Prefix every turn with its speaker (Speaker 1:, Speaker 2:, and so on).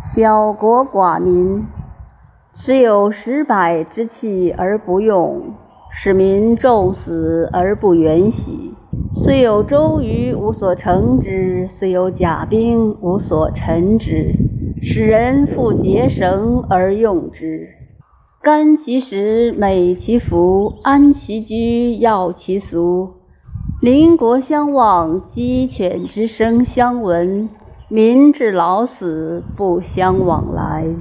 Speaker 1: 小国寡民，时有十百之器而不用，使民重死而不远徙。虽有周瑜，无所成之；虽有甲兵，无所陈之。使人复结绳而用之。甘其食，美其服，安其居，要其俗。邻国相望，鸡犬之声相闻。民至老死不相往来。